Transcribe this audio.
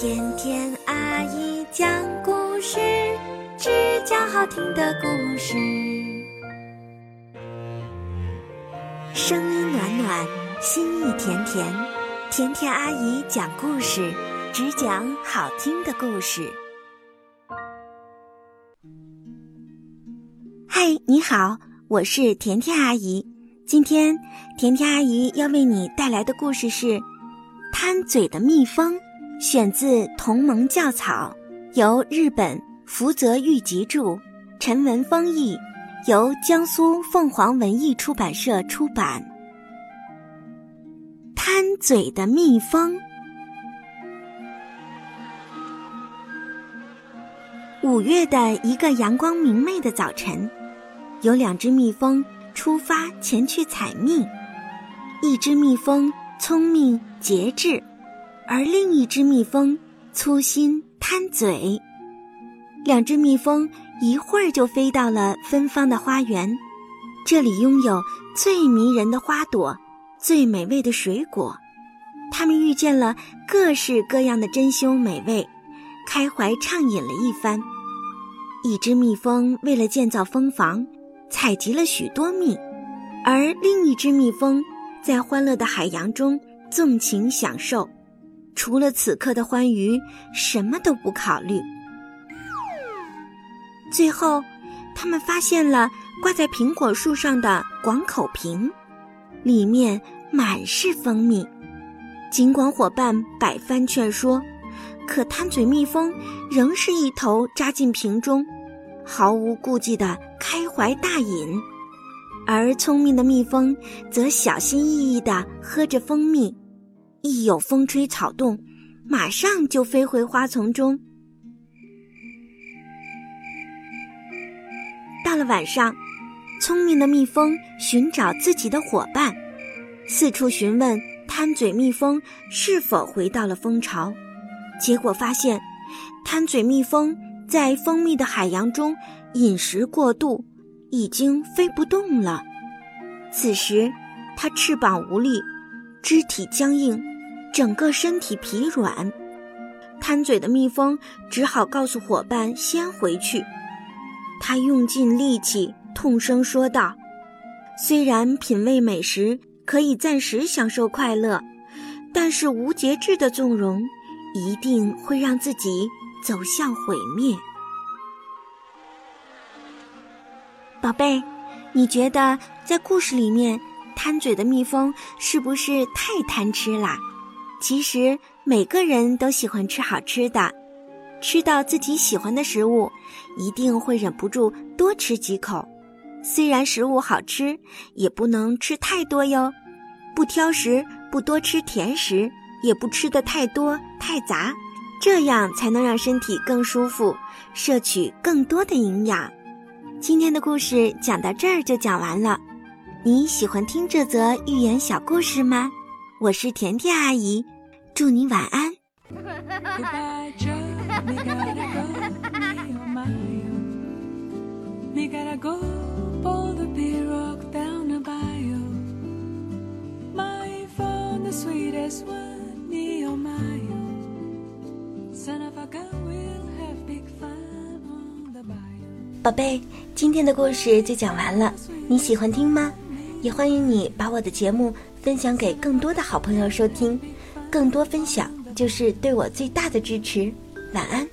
甜甜阿姨讲故事，只讲好听的故事。声音暖暖，心意甜甜，甜甜阿姨讲故事，只讲好听的故事。嗨，你好，我是甜甜阿姨。今天，甜甜阿姨要为你带来的故事是《贪嘴的蜜蜂》。选自同盟教草，由日本福泽谕吉著，陈文峰译，由江苏凤凰文艺出版社出版。贪嘴的蜜蜂。五月的一个阳光明媚的早晨，有两只蜜蜂出发前去采蜜。一只蜜蜂聪明节制。而另一只蜜蜂粗心贪嘴，两只蜜蜂一会儿就飞到了芬芳的花园。这里拥有最迷人的花朵，最美味的水果。它们遇见了各式各样的珍馐美味，开怀畅饮了一番。一只蜜蜂为了建造蜂房，采集了许多蜜，而另一只蜜蜂在欢乐的海洋中纵情享受。除了此刻的欢愉，什么都不考虑。最后，他们发现了挂在苹果树上的广口瓶，里面满是蜂蜜。尽管伙伴百番劝说，可贪嘴蜜蜂仍是一头扎进瓶中，毫无顾忌的开怀大饮，而聪明的蜜蜂则小心翼翼的喝着蜂蜜。一有风吹草动，马上就飞回花丛中。到了晚上，聪明的蜜蜂寻找自己的伙伴，四处询问贪嘴蜜蜂是否回到了蜂巢。结果发现，贪嘴蜜蜂在蜂蜜的海洋中饮食过度，已经飞不动了。此时，它翅膀无力。肢体僵硬，整个身体疲软，贪嘴的蜜蜂只好告诉伙伴先回去。他用尽力气，痛声说道：“虽然品味美食可以暂时享受快乐，但是无节制的纵容，一定会让自己走向毁灭。”宝贝，你觉得在故事里面？贪嘴的蜜蜂是不是太贪吃啦？其实每个人都喜欢吃好吃的，吃到自己喜欢的食物，一定会忍不住多吃几口。虽然食物好吃，也不能吃太多哟。不挑食，不多吃甜食，也不吃的太多太杂，这样才能让身体更舒服，摄取更多的营养。今天的故事讲到这儿就讲完了。你喜欢听这则寓言小故事吗？我是甜甜阿姨，祝你晚安。宝贝，今天的故事就讲完了，你喜欢听吗？也欢迎你把我的节目分享给更多的好朋友收听，更多分享就是对我最大的支持。晚安。